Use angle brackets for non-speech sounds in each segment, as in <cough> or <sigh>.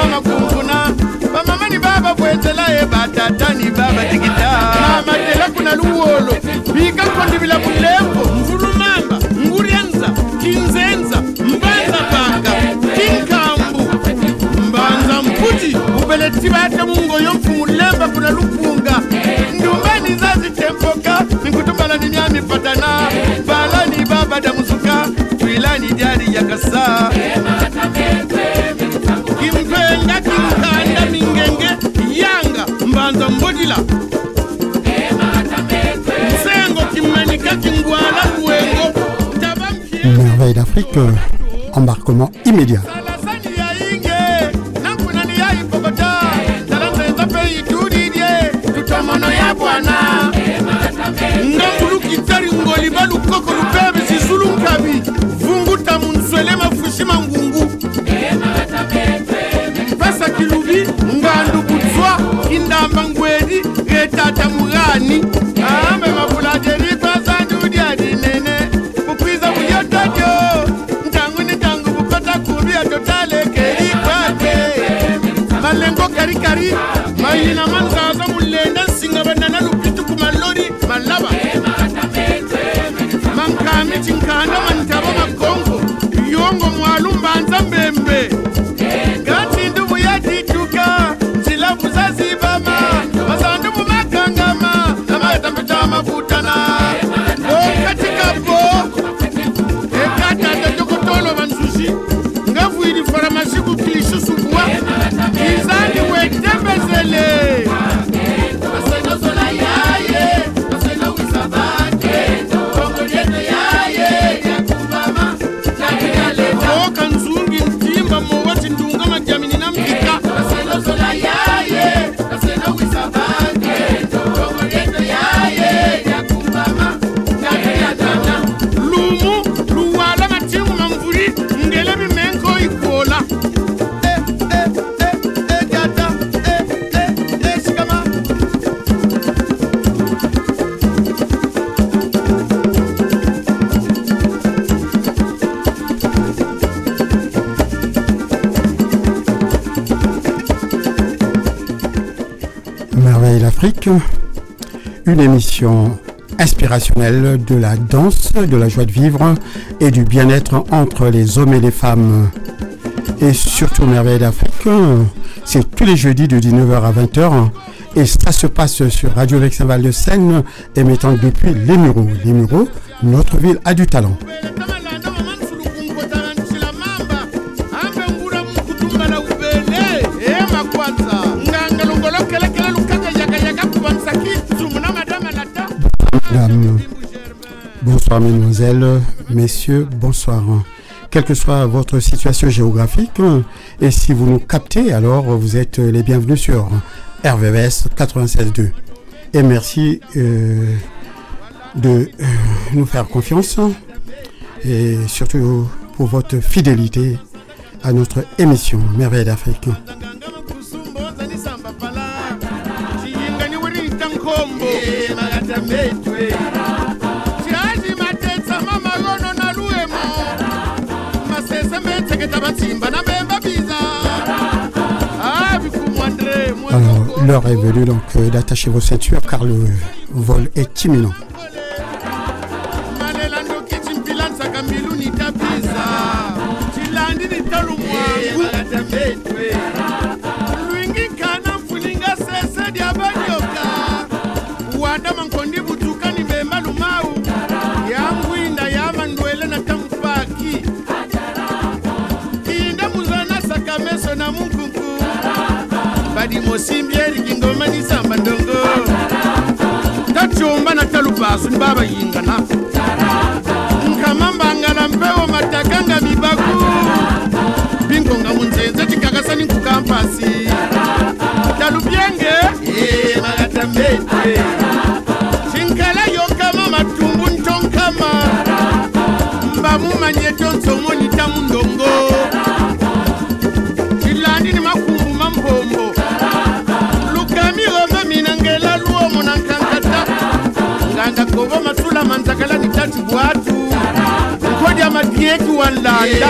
mama kumfuna bamama ni baba bwetelaye batata ni baba tikita mamatela kuna luwolo bika kondibila bulembo mvulumamba ngurianza kinzenza mbanza panga kinkambu. Mbanza mputi. Ubeleti bate mungo yomfumulemba kuna lupunga ndumbani zazitempoka nikutumbala ni myami patana. Balani baba damusuka twilani jari yakasa Merveille d'Afrique, euh, embarquement immédiat. D'Afrique, une émission inspirationnelle de la danse, de la joie de vivre et du bien-être entre les hommes et les femmes. Et surtout Merveille d'Afrique, c'est tous les jeudis de 19h à 20h et ça se passe sur Radio Vexin Val de Seine émettant depuis les Mureaux. Les Mureaux, notre ville a du talent. Bonsoir mesdemoiselles, messieurs, bonsoir. Quelle que soit votre situation géographique, et si vous nous captez, alors vous êtes les bienvenus sur RVVS 96.2. Et merci euh, de euh, nous faire confiance et surtout pour votre fidélité à notre émission Merveille d'Afrique. Alors, l'heure est venue donc euh, d'attacher vos ceintures car le vol est imminent. madi mosimbi eringi ngoma nisamba ndongo. Tacumba na talupasu ni babayingana nkama mbangala mpewo mataka nga mibaku. Bingonga munzenze cikakasani nkukampasi. Talubyenge eh, magatamete yetu wa ndanda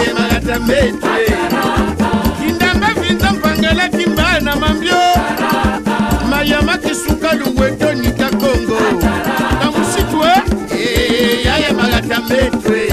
kindambe vinza mpangela kimbaya na mambio. Mayama kisuka luwetoni kakongo na musitwe eh? yayamagatambetwe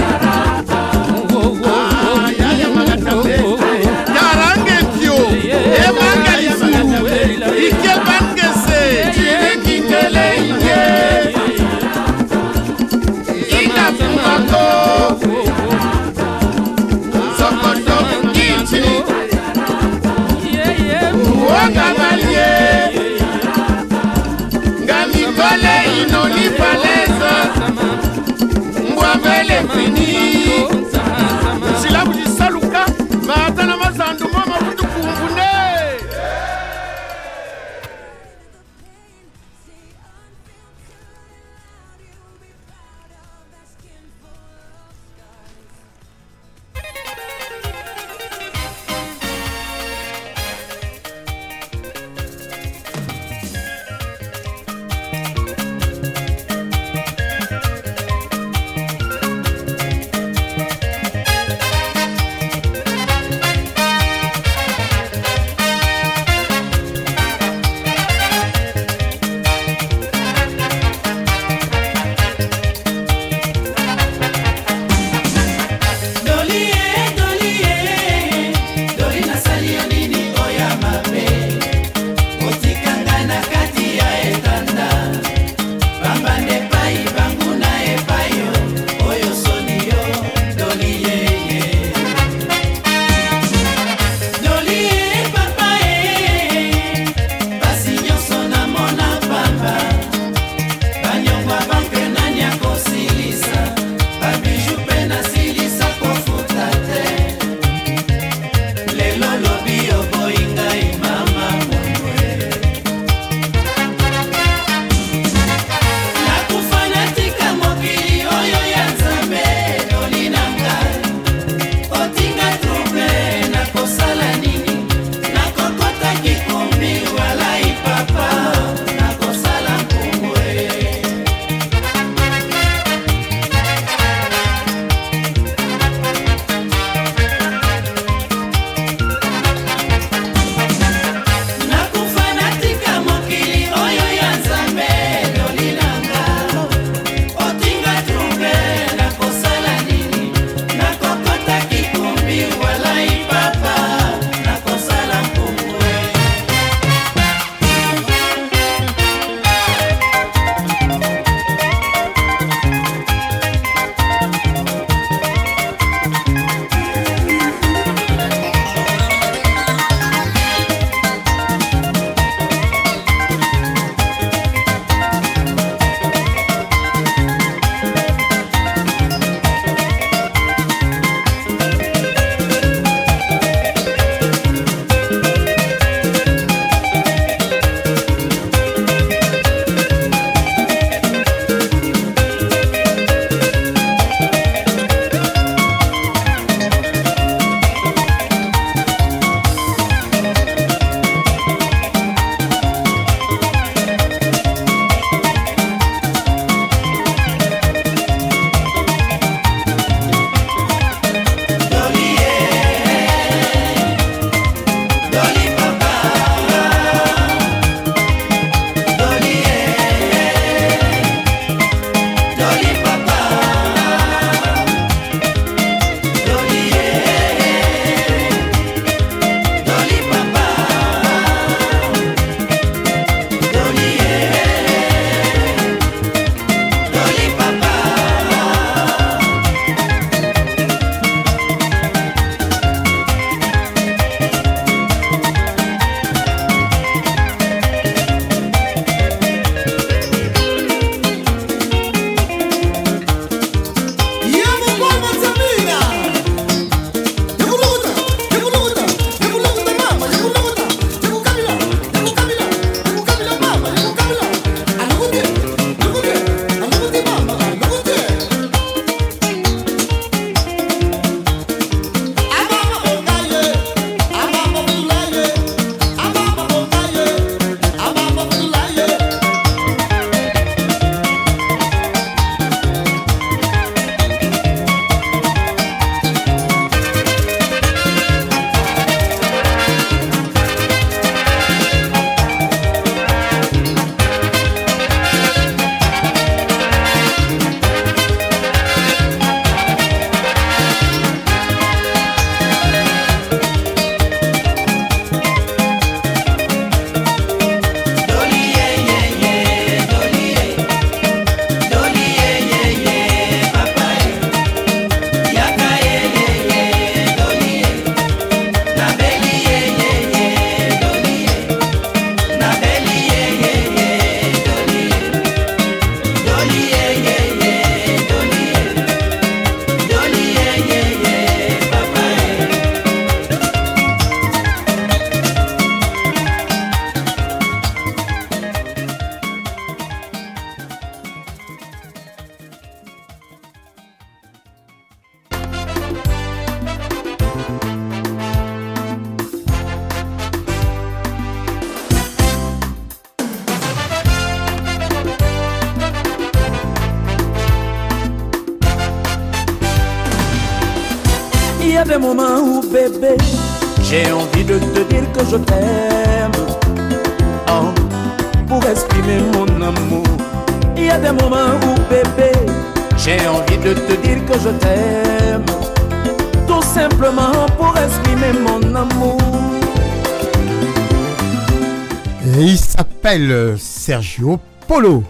Sergio Polo.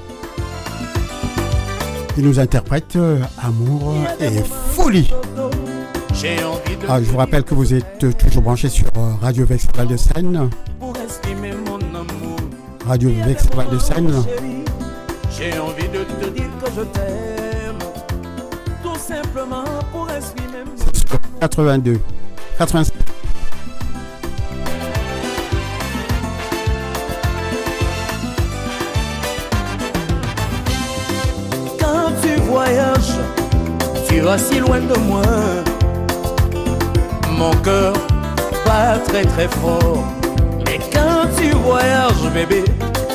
Il nous interprète euh, Amour et Folie. Ah, je vous rappelle que vous êtes toujours branchés sur euh, Radio Vex de Seine. Radio Vex de Seine. J'ai envie de te dire que je t'aime. Tout simplement pour exprimer mon 82. 85. Vas si loin de moi. Mon cœur bat très très fort. Mais quand tu voyages, bébé,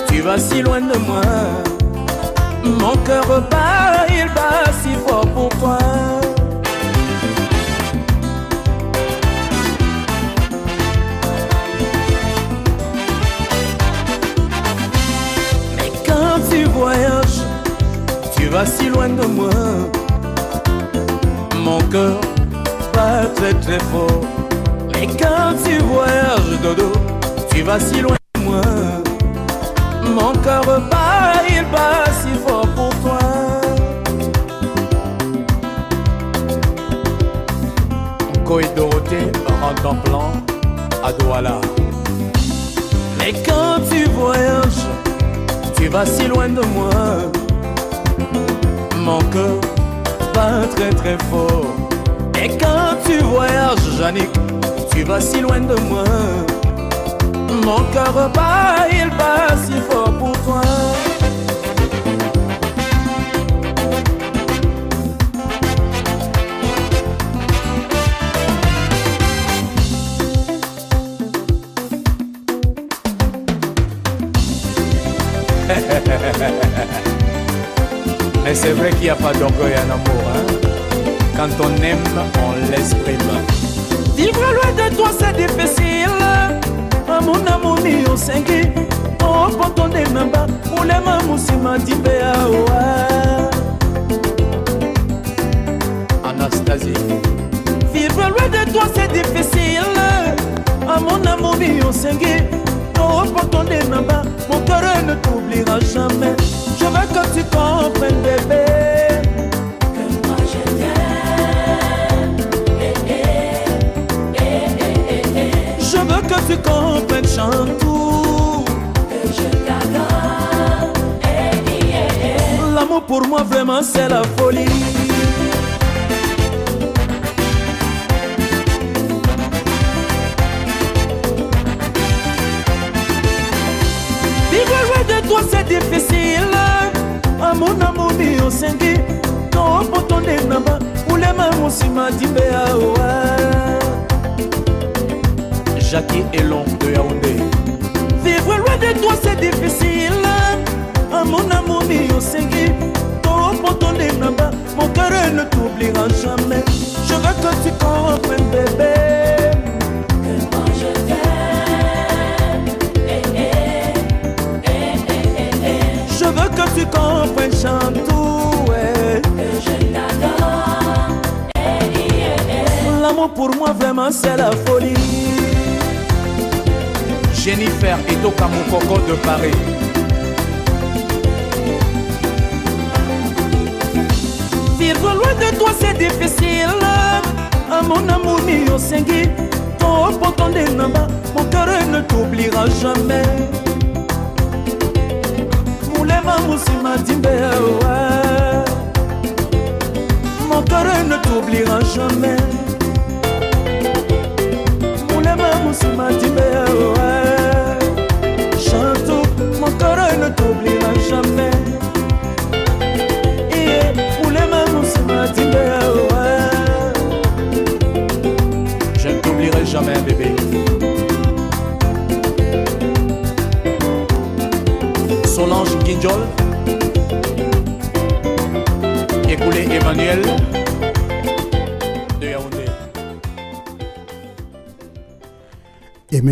tu vas si loin de moi. Mon cœur bat, il bat si fort pour toi. Mais quand tu voyages, tu vas si loin de moi. Mon cœur bat très très fort. Mais quand tu voyages, dodo, tu vas si loin de moi. Mon cœur bat, il bat si fort pour toi. Ko et Dorothée rentrent en plan à Douala. Mais quand tu voyages, tu vas si loin de moi. Mon cœur bat très très fort. Et quand tu voyages, Yannick, tu vas si loin de moi. Mon cœur bat, il bat si fort pour toi. Mais c'est vrai qu'il n'y a pas d'orgueil en amour. Hein? Quand on aime, on l'exprime. Vivre loin de toi, c'est difficile. Amuna muni osengi opotonde namba mulema musima dibe awa Anastasie Vivre loin de toi c'est difficile Amuna muni osengi opotonde namba Mon cœur ne t'oubliera jamais veux que tu comprennes bébé. Que moi je t'aime Je veux que tu comprennes Chantou. Que je t'adore L'amour pour moi vraiment c'est la folie. Vivre loin de toi c'est difficile monamoni osengi to mpo tondendamba ulema mosima dibe aoa jaki elon de yaunde vivre loi de toi c'est difficile. Amonamoni osengi to mpo tondendamba mon cœur ne t'oubliera jamais. Je veux que tu comprennes bébé. Tu comprennes, Chantou. L'amour pour moi, vraiment, c'est la folie. Jennifer et Tokamokoko de Paris. Vivre loin de toi c'est difficile. À mon amour, mi osengi. Ton poton de namba, mon cœur ne t'oubliera jamais. vamos embora.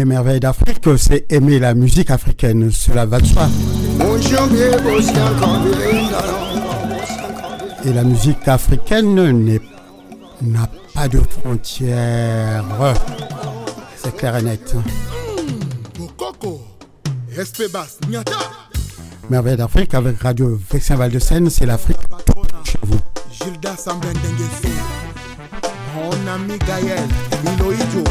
Aimer Merveille d'Afrique, c'est aimer la musique africaine, cela va de soi. Et la musique africaine n'a pas de frontières. C'est clair et net. Merveille d'Afrique avec Radio Vexin Val de Seine, c'est l'Afrique chez vous. Gilda mon ami Gaël, Iloïdjo,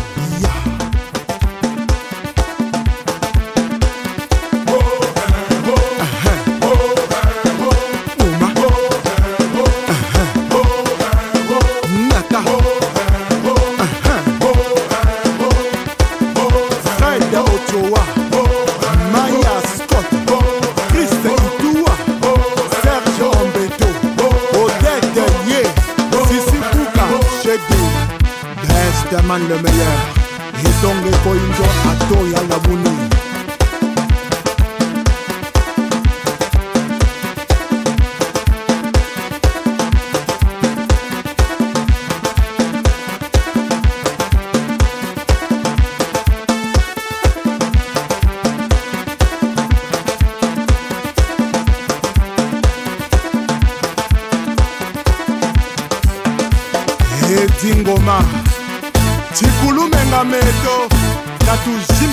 man le meilleur. Je donne les points à toi et à la bouni.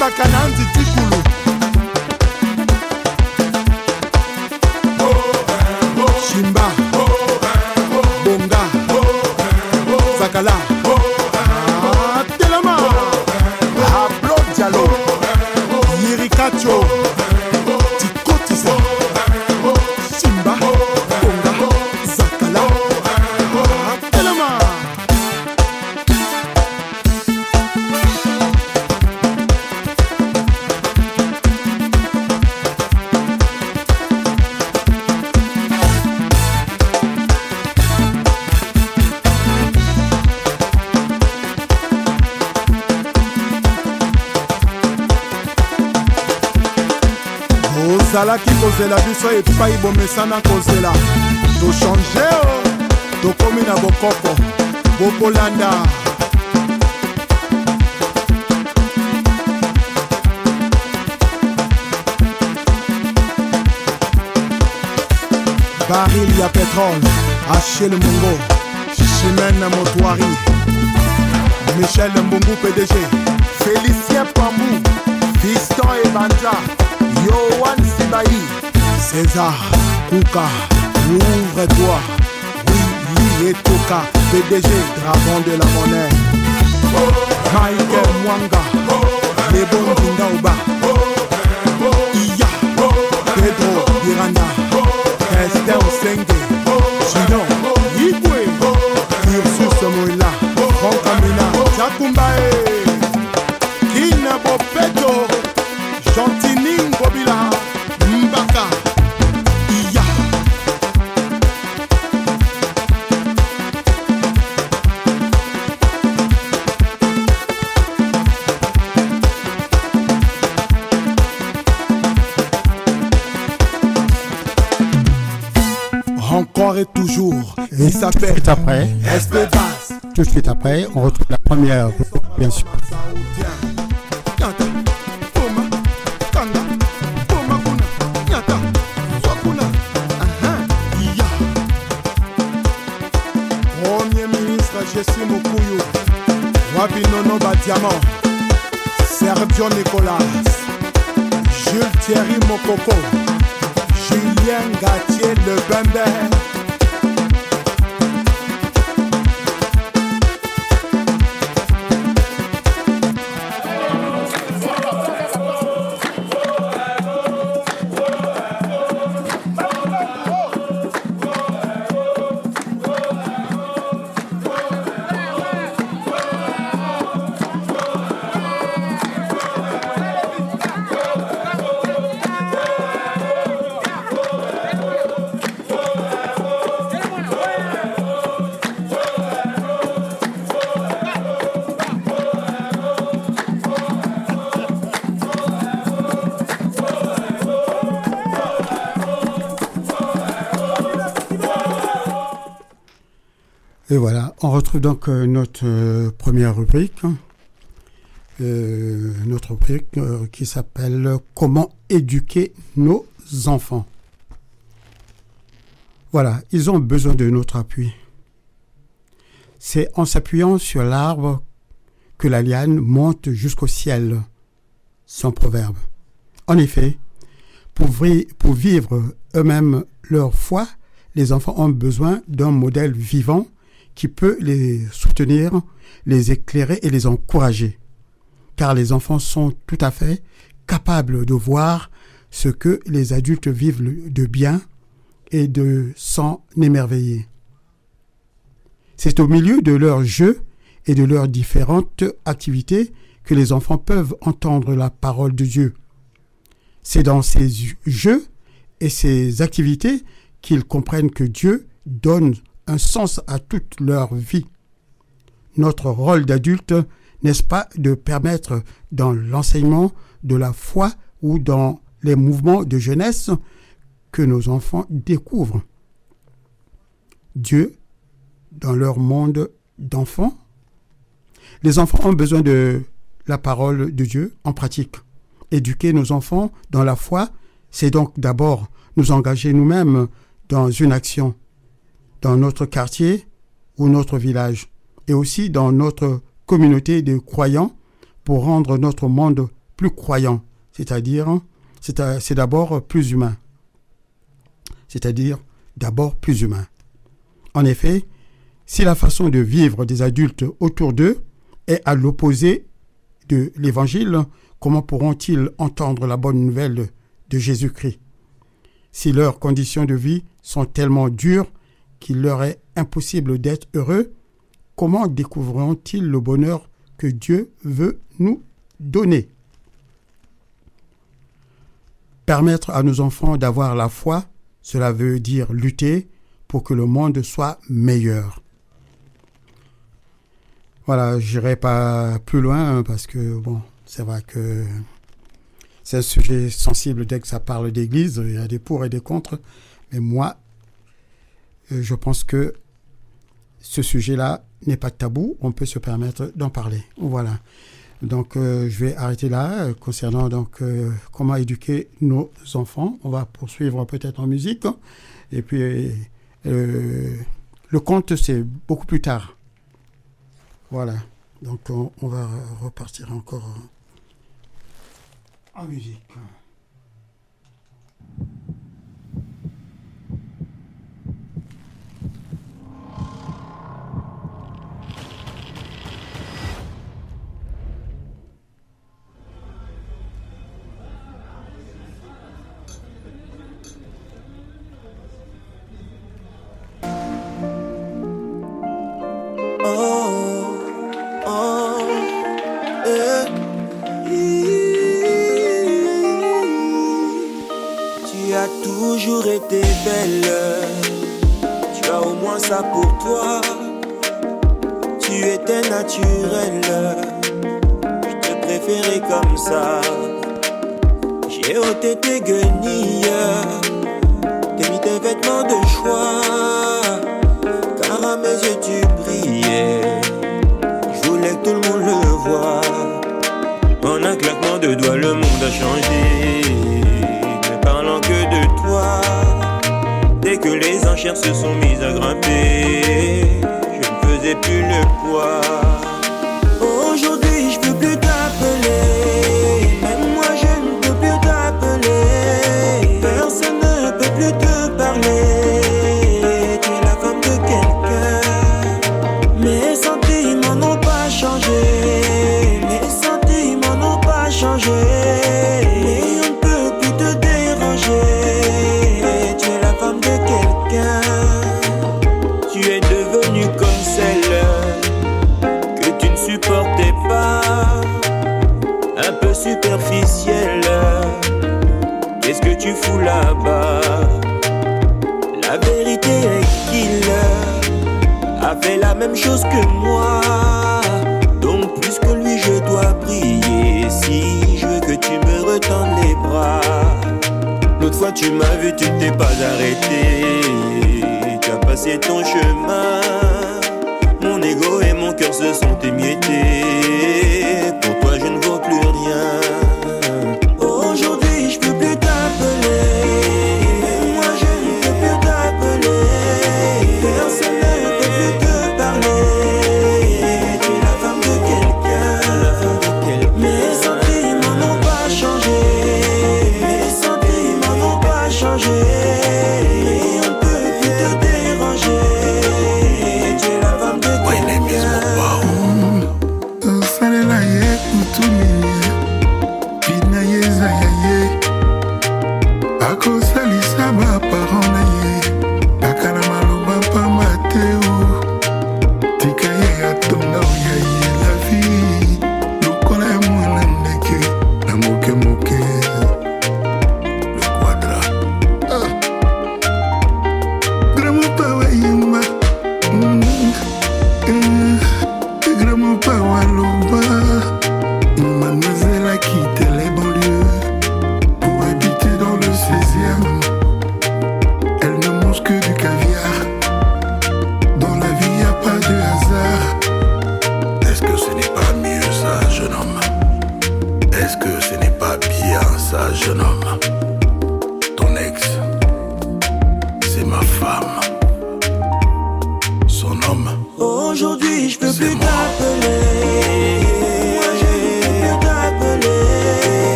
Bacananzi epai bomesana kozela. Tochange o tokomi na bokoko. Bokolanda baril ya petrole achel mongo chimene motoari michel mbungu pdg félicien pambu fiston ebanja yohan sibai césar kuka ouvre-toi oui etoka pdg dragon de la monnaie. Mike mwanga tout de suite après, on retrouve la première, bien sûr. Premier ministre Jessie Mukuyu, Wabi Nono Badiamant, Sergio Nicolas, Jules Thierry Mokoko, Julien Gatier Le Bembe. Et voilà, on retrouve donc euh, notre euh, première rubrique. euh, notre rubrique qui s'appelle Comment éduquer nos enfants. Voilà, ils ont besoin de notre appui. C'est en s'appuyant sur l'arbre que la liane monte jusqu'au ciel. Son proverbe. En effet, pour vivre eux-mêmes leur foi, les enfants ont besoin d'un modèle vivant qui peut les soutenir, les éclairer et les encourager. Car les enfants sont tout à fait capables de voir ce que les adultes vivent de bien et de s'en émerveiller. C'est au milieu de leurs jeux et de leurs différentes activités que les enfants peuvent entendre la parole de Dieu. C'est dans ces jeux et ces activités qu'ils comprennent que Dieu donne un sens à toute leur vie. Notre rôle d'adulte, n'est-ce pas, de permettre dans l'enseignement de la foi ou dans les mouvements de jeunesse que nos enfants découvrent Dieu dans leur monde d'enfants. Les enfants ont besoin de la parole de Dieu en pratique. Éduquer nos enfants dans la foi, c'est donc d'abord nous engager nous-mêmes dans une action, dans notre quartier ou notre village, et aussi dans notre communauté de croyants pour rendre notre monde plus croyant, c'est-à-dire c'est d'abord plus humain. C'est-à-dire d'abord plus humain. En effet, si la façon de vivre des adultes autour d'eux est à l'opposé de l'Évangile, comment pourront-ils entendre la bonne nouvelle de Jésus-Christ? Si leurs conditions de vie sont tellement dures qu'il leur est impossible d'être heureux, comment découvriront-ils le bonheur que Dieu veut nous donner? Permettre à nos enfants d'avoir la foi, cela veut dire lutter pour que le monde soit meilleur. Voilà, j'irai pas plus loin parce que bon, c'est vrai que c'est un sujet sensible dès que ça parle d'église, il y a des pour et des contre, mais moi, je pense que ce sujet-là n'est pas tabou, on peut se permettre d'en parler. Voilà. Donc euh, je vais arrêter là euh, concernant donc euh, comment éduquer nos enfants. On va poursuivre peut-être en musique et puis le conte c'est beaucoup plus tard. Voilà. Donc on, on va repartir encore en musique. Été belle. Tu as au moins ça pour toi. Tu étais naturelle. Je te préférais comme ça. J'ai ôté tes guenilles. T'as mis tes vêtements de choix. Car à mes yeux tu brillais. Je voulais que tout le monde le voie. En un claquement de doigts, le monde a changé enchères se sont mises à grimper, je ne faisais plus le poids. Qu'est-ce que tu fous là-bas? La vérité est qu'il a fait la même chose que moi. Donc plus que lui, je dois prier. Si je veux que tu me retendes les bras. L'autre fois tu m'as vu, tu t'es pas arrêté. Tu as passé ton chemin. Mon ego et mon cœur se sont émiettés. changer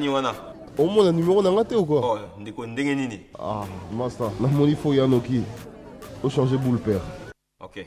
Nani wana? Omona numero na nga te okua oh, ndeko ndenge nini? Ah master namoni fo ya noki ochange boule père. Ok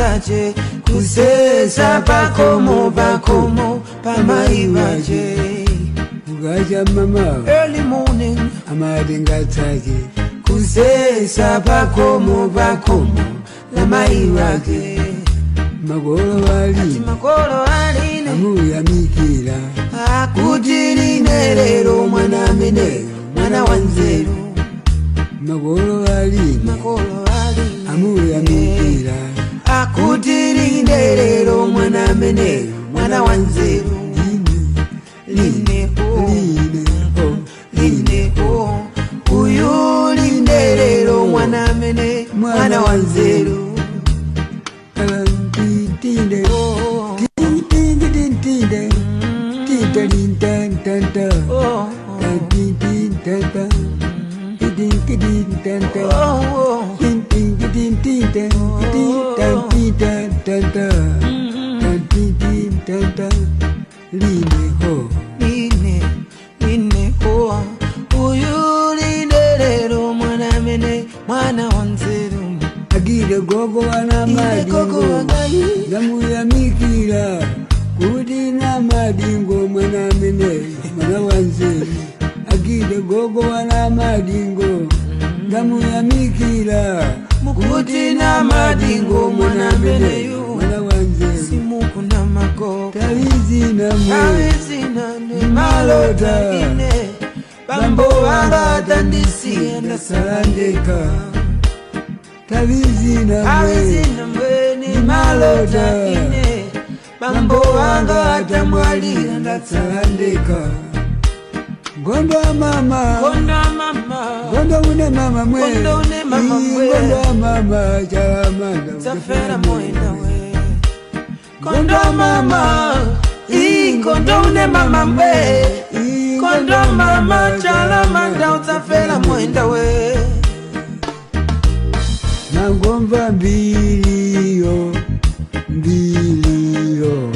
batatje kuseza bakomo bakomo bamayiwaje ukaja mama. Early morning. Amali ngataki kuseza bakomo bakomo lamayiwake magolo ali. Magolo ali amuyamikira akutiline lero mwana mine mwana wanzeru magolo ali magolo ali amuyamikira kuti rinderero mwana meneyo mwana wanzeru uyu rinderero mwana mene mwana wanzeru Oh, oh. Tinde, tinde, tinde, line ho, line line o uyu line lero mwana mene mwana wa nzeru agire gogo wana madingo, wangai namuyamikira kuti na madingo mwana mene mwana wanzeru agire gogo wana madingo ndamuyamikira mukuti na madingo mwana mene yu mwana wange simuku namako tabizi namwe malota bambo babatandisi ndasalangeka tabizi namwe malota bambo wanga atamwalira ndatsalandeka gondo mama gondo une mama mwe gondo mama chalamanga kondo mama kondo une mama mbe. Kondo mama chala manda utafela mwenda we. Nagomba mbilio mbilio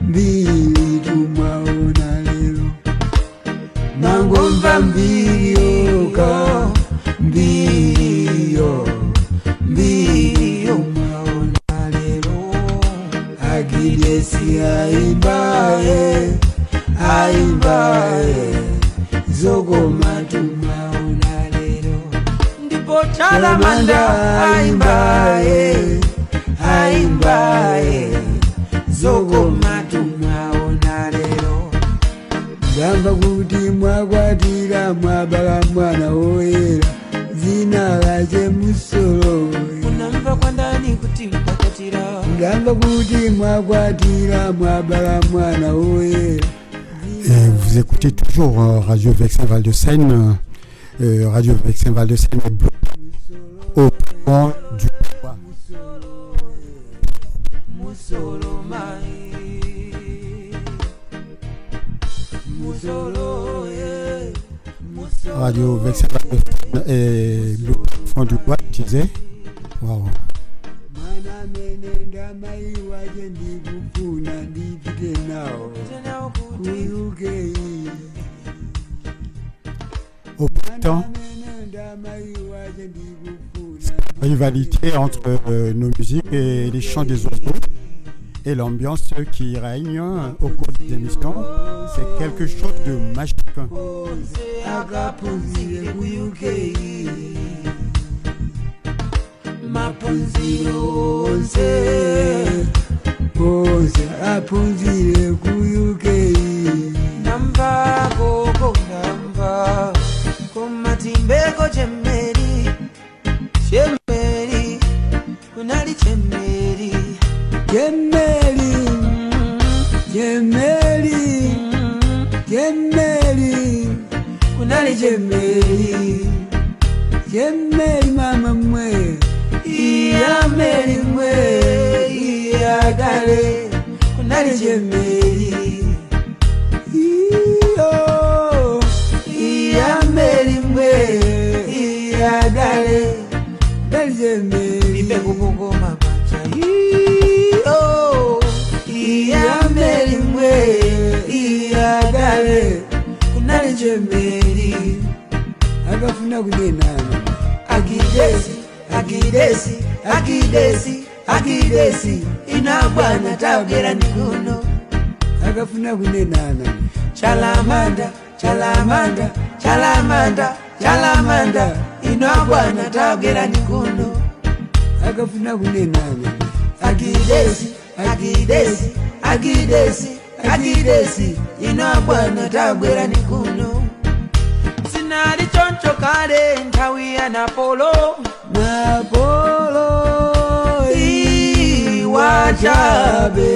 mbili tumaona lelo nagomba mbilio agidesi aimbaye aimbaye zogoma tumwaona lero ndipo chalamanda aimbaye aimbaye zogoma tumwaona lero ngamba kuti mwakwatira mwabala mwana woyera zina lache musolo unamva kwandani kuti Et vous écoutez toujours euh, Radio Vexin Val de Seine. Euh, Radio Vexin Val de Seine est bloqué au point du ye musolo Radio Vexin Val de Seine est bloqué au point du pouvoir, je disais? Waouh. Ndikufuna ndipite nawo Au temps, mene ndamai wache ndikufuna rivalité entre euh, nos musiques et les chants des oiseaux et l'ambiance qui règne au cours des émissions, c'est quelque chose de magique. mapenzi onse konse aphunzile ku-uk namba koko namba komatimbeko chemeri chemeri kunali chemeri chemeri chemeri chemeri kunali chemeri chemeri mama mwe. yamerimwe iyagale kunalijemeyi iyo iyamerimwe iyagale kunalijemeyiipe kukugoma kwaca iyo iyamerimwe iyagale kunalijemeyi akafuna kunenana agidesi agidesi akidesi akidesi inabwana tagera nikuno. Akafuna kunenana chalamanda chalamanda chalamanda chalamanda inabwana tagera nikuno. Akafuna kunenana akidesi akidesi akidesi akidesi inabwana tagwera nikuno sinali choncho kale nthawi ya napolo. Napolo iwachabe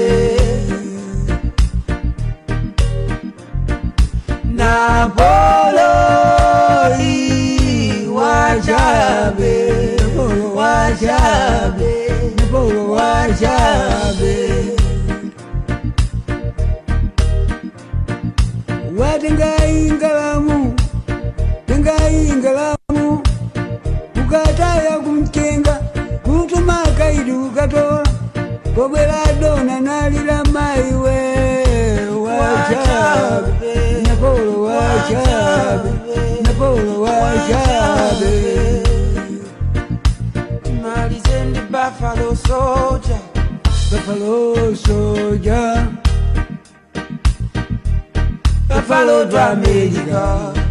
napolo iwachabe wachabe napolo wachabe watengaingalamu tengaingalamu ukataya kumtenga kutuma kaidi ukatola kobwela dona nalila maiwe wachabe napolo wachabe napolo wachabe. Buffalo soldier. Buffalo soldier. Buffalo to america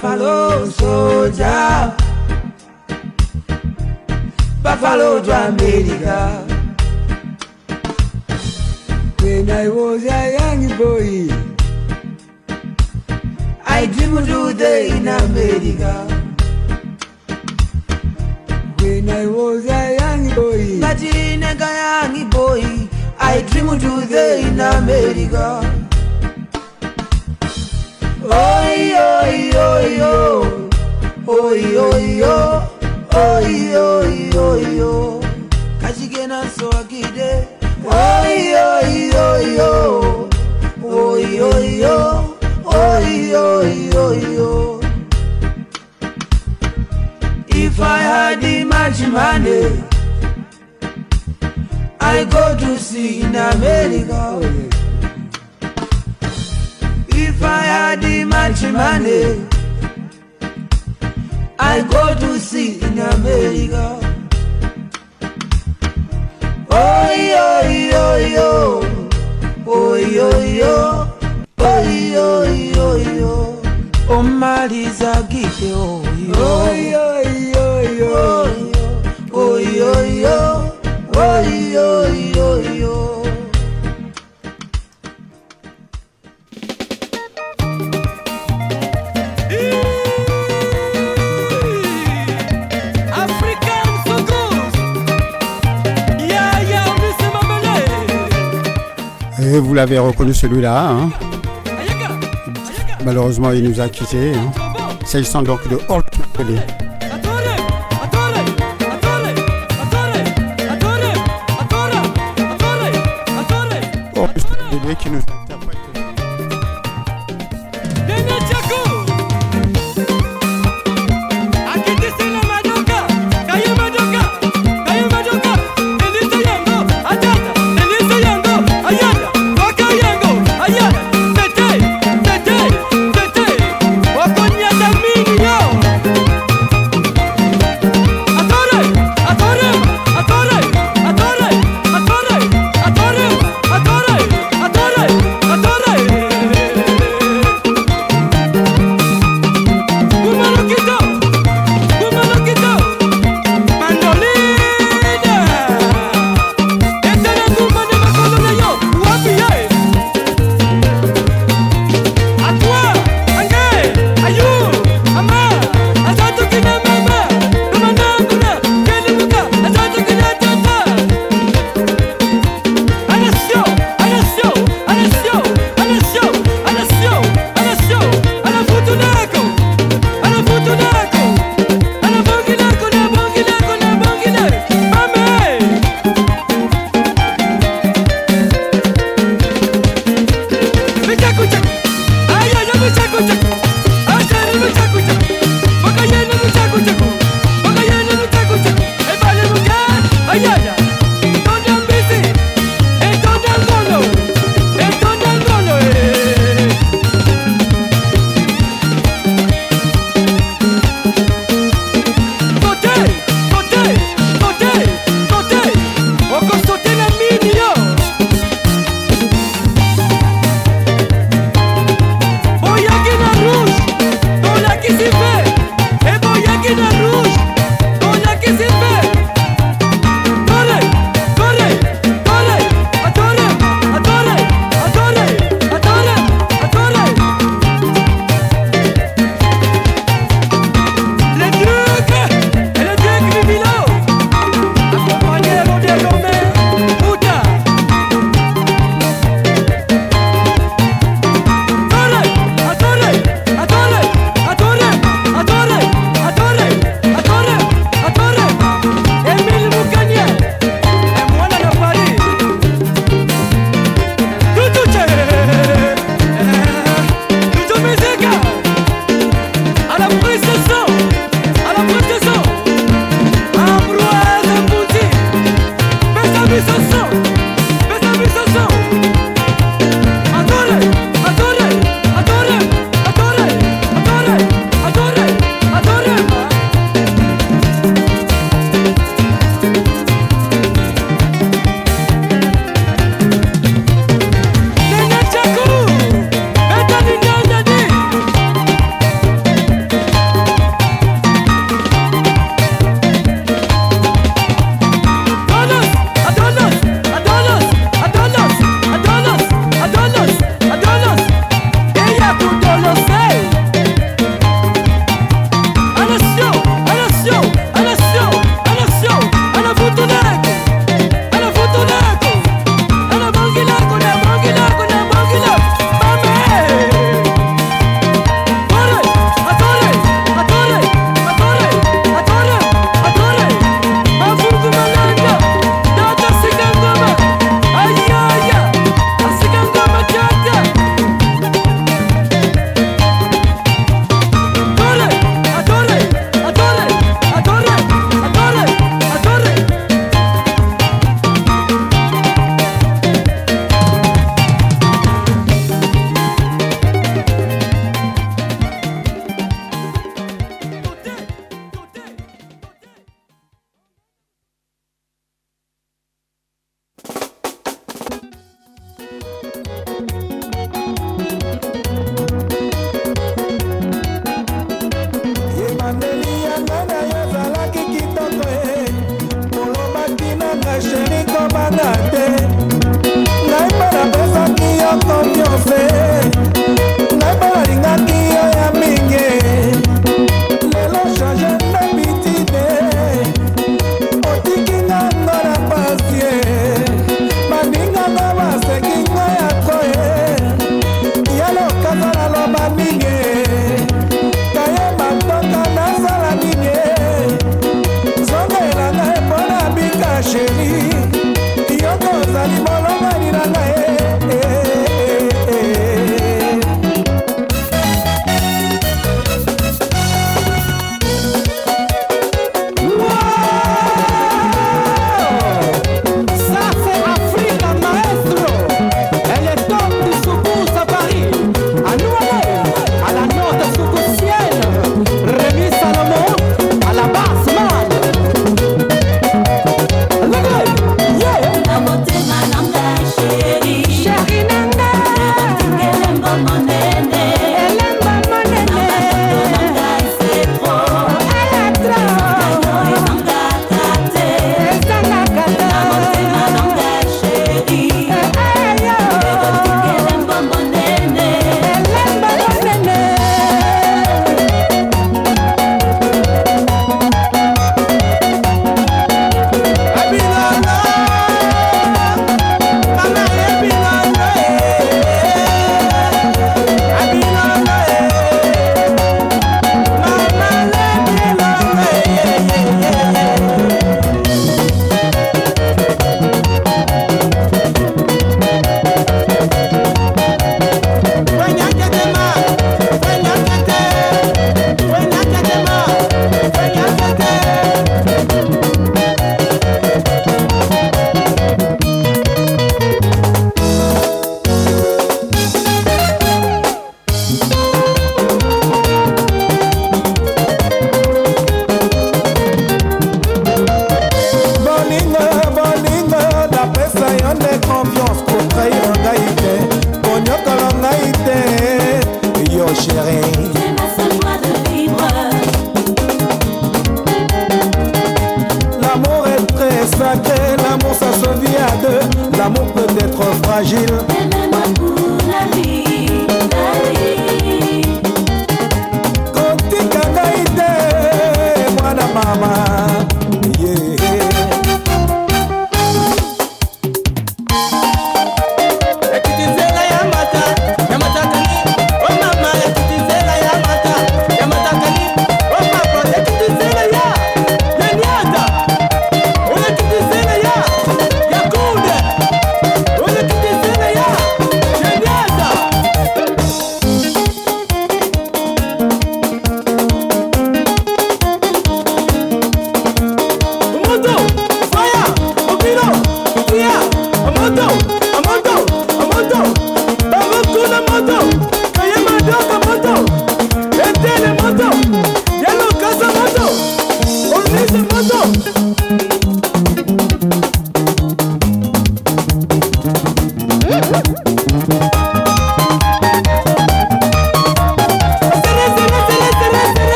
buffalo soldier. Buffalo to america. When I was a young boy i dreamed to the in america. When I was a young boy ngati nega young boy i dream to the in america Oi, oi, oi, oi. Oi, oi, oi. Oi, oi, oi, oi. Oi, oi, oi, oi. Oi, oi, oi. Oi, oi, oi, oi. If I I go to see in America. Oh, yeah. If I had much money, I go to see in America. Oh yo yo yo, oh yo yo, oh yo yo yo. Oh Marisa Gite, oh yo, oh Et vous l'avez reconnu celui-là. hein. Malheureusement, il nous a quittés. hein. S'agissant donc de Pelé. Attore, attore,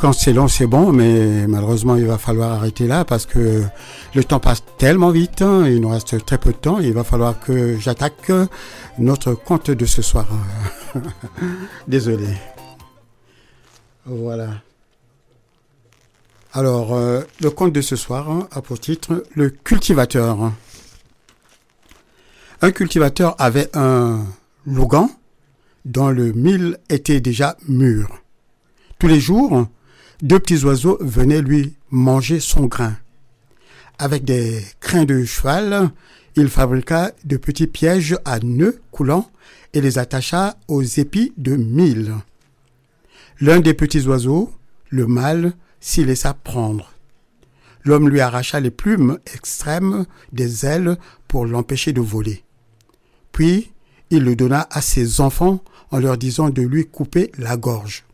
Quand c'est long, c'est bon, mais malheureusement, il va falloir arrêter là parce que le temps passe tellement vite. hein, il nous reste très peu de temps. Il va falloir que j'attaque notre compte de ce soir. <laughs> Désolé. Voilà. Alors, euh, le conte de ce soir hein, a pour titre Le cultivateur. Un cultivateur avait un lougan dont le mil était déjà mûr. Tous les jours, deux petits oiseaux venaient lui manger son grain. Avec des crins de cheval, il fabriqua de petits pièges à nœuds coulants et les attacha aux épis de mil. L'un des petits oiseaux, le mâle, s'y laissa prendre. L'homme lui arracha les plumes extrêmes des ailes pour l'empêcher de voler. Puis il le donna à ses enfants en leur disant de lui couper la gorge.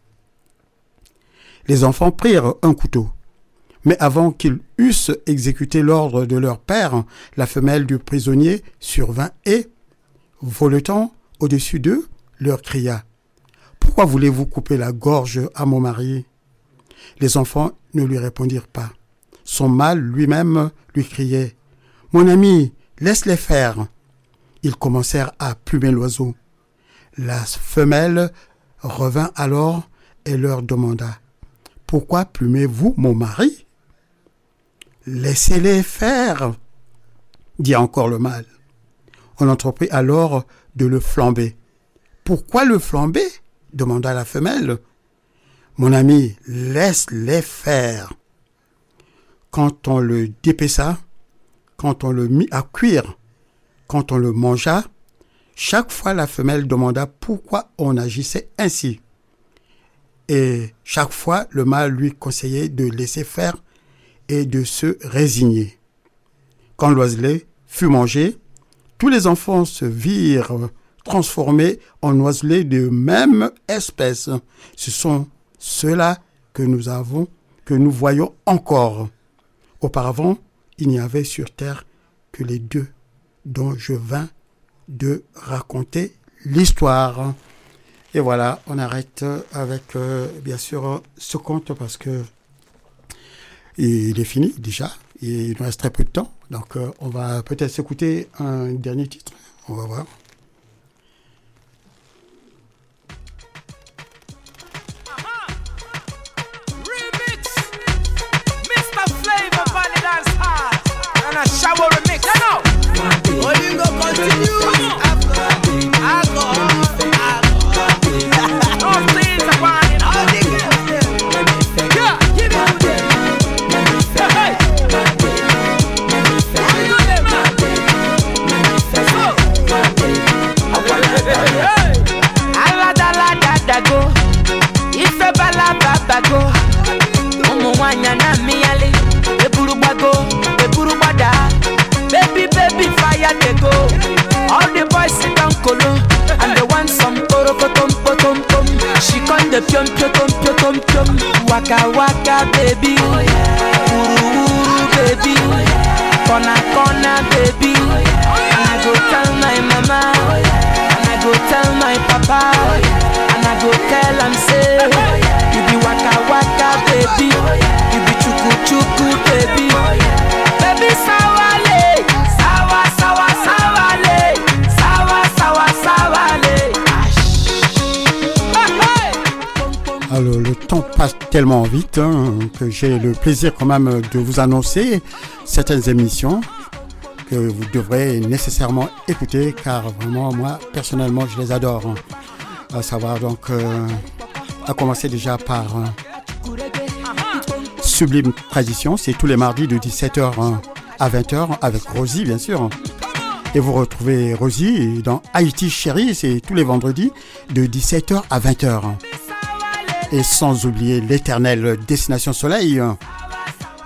Les enfants prirent un couteau. Mais avant qu'ils eussent exécuté l'ordre de leur père, la femelle du prisonnier survint et, voletant au-dessus d'eux, leur cria Pourquoi voulez-vous couper la gorge à mon mari? Les enfants ne lui répondirent pas. Son mâle lui-même lui criait Mon ami, laisse-les faire. Ils commencèrent à plumer l'oiseau. La femelle revint alors et leur demanda Pourquoi plumez-vous mon mari? Laissez-les faire, dit encore le mâle. On entreprit alors de le flamber. Pourquoi le flamber? demanda la femelle. Mon ami, laisse-les faire. Quand on le dépeça, quand on le mit à cuire, quand on le mangea, chaque fois la femelle demanda pourquoi on agissait ainsi. Et chaque fois le mâle lui conseillait de laisser faire et de se résigner. Quand l'oiselet fut mangé, tous les enfants se virent transformés en oiselets de même espèce. Ce sont ceux-là que nous avons, que nous voyons encore. Auparavant, il n'y avait sur terre que les deux dont je vins de raconter l'histoire. Et voilà, on arrête avec, euh, bien sûr, ce compte parce que il est fini déjà. Il nous reste très peu de temps. Donc, euh, on va peut-être s'écouter un dernier titre. On va voir. Remix. Shower know. Continue. Tellement vite hein, que j'ai le plaisir quand même de vous annoncer certaines émissions que vous devrez nécessairement écouter car vraiment, moi, personnellement, je les adore. hein. À savoir donc, euh, à commencer déjà par euh, Sublime Tradition, c'est tous les mardis de 17h à 20h avec Rosie, bien sûr. Et vous retrouvez Rosie dans Haïti Chérie, c'est tous les vendredis de 17h à 20h. Et sans oublier l'éternel Destination Soleil.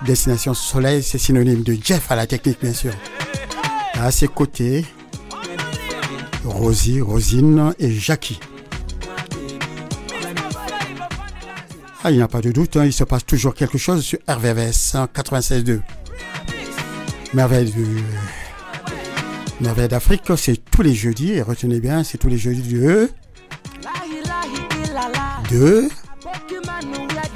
Destination Soleil, c'est synonyme de Jeff à la technique, bien sûr. À ses côtés, Rosie, Rosine et Jackie. Ah, il n'y a pas de doute, hein, il se passe toujours quelque chose sur RVVS 96.2. Merveille du... Merveille d'Afrique, c'est tous les jeudis, et retenez bien, c'est tous les jeudis de... de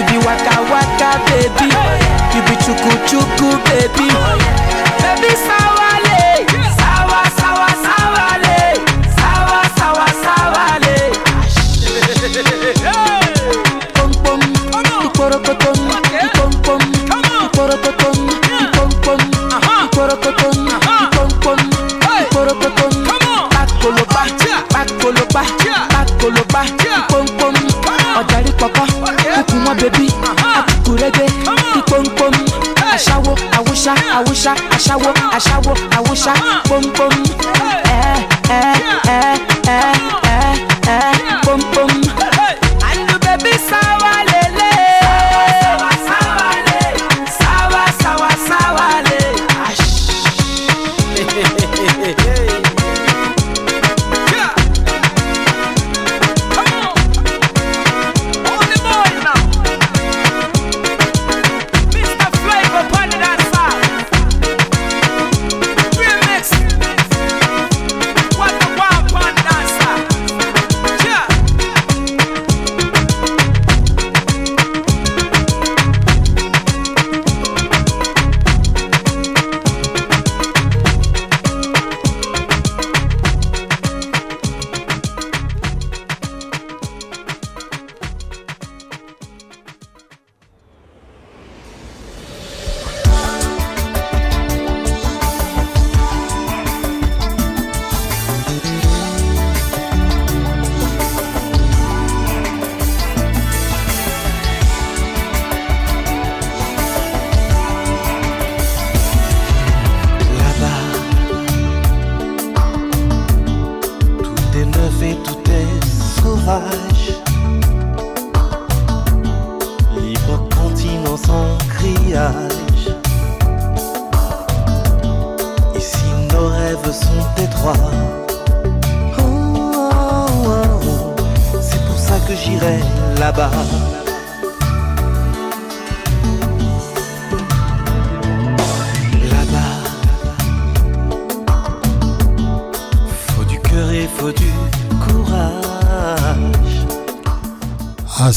You be waka waka baby. You be chuku chuku baby. Baby sawale. Sawa sawa sawale. Sawa sawa sawale. Pom pom. Ikorokotom. Ipom pom. Ikorokotom. Ipom pom. Ikorokotom. Ipom pom. Ikorokotom. Pakoloba. Pakoloba. Pakoloba. Ipom pom. Ọ̀jàrí pọ̀pọ̀. ọmọ bèbí àkùkù rẹ́gbẹ́ bí pọ́npọ́n. Aṣáwó àwùsá àwùsá aṣáwó aṣáwó àwùsá pọ́npọ́n. Ẹ ẹ ẹ ẹ.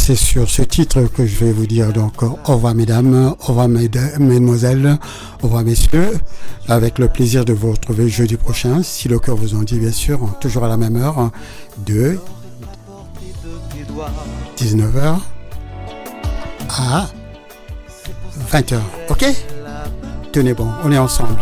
c'est sur ce titre que je vais vous dire donc au revoir mesdames, au revoir mesdemoiselles, au revoir messieurs, avec le plaisir de vous retrouver jeudi prochain, si le cœur vous en dit bien sûr, toujours à la même heure, de 19h à 20h, ok? Tenez bon, on est ensemble.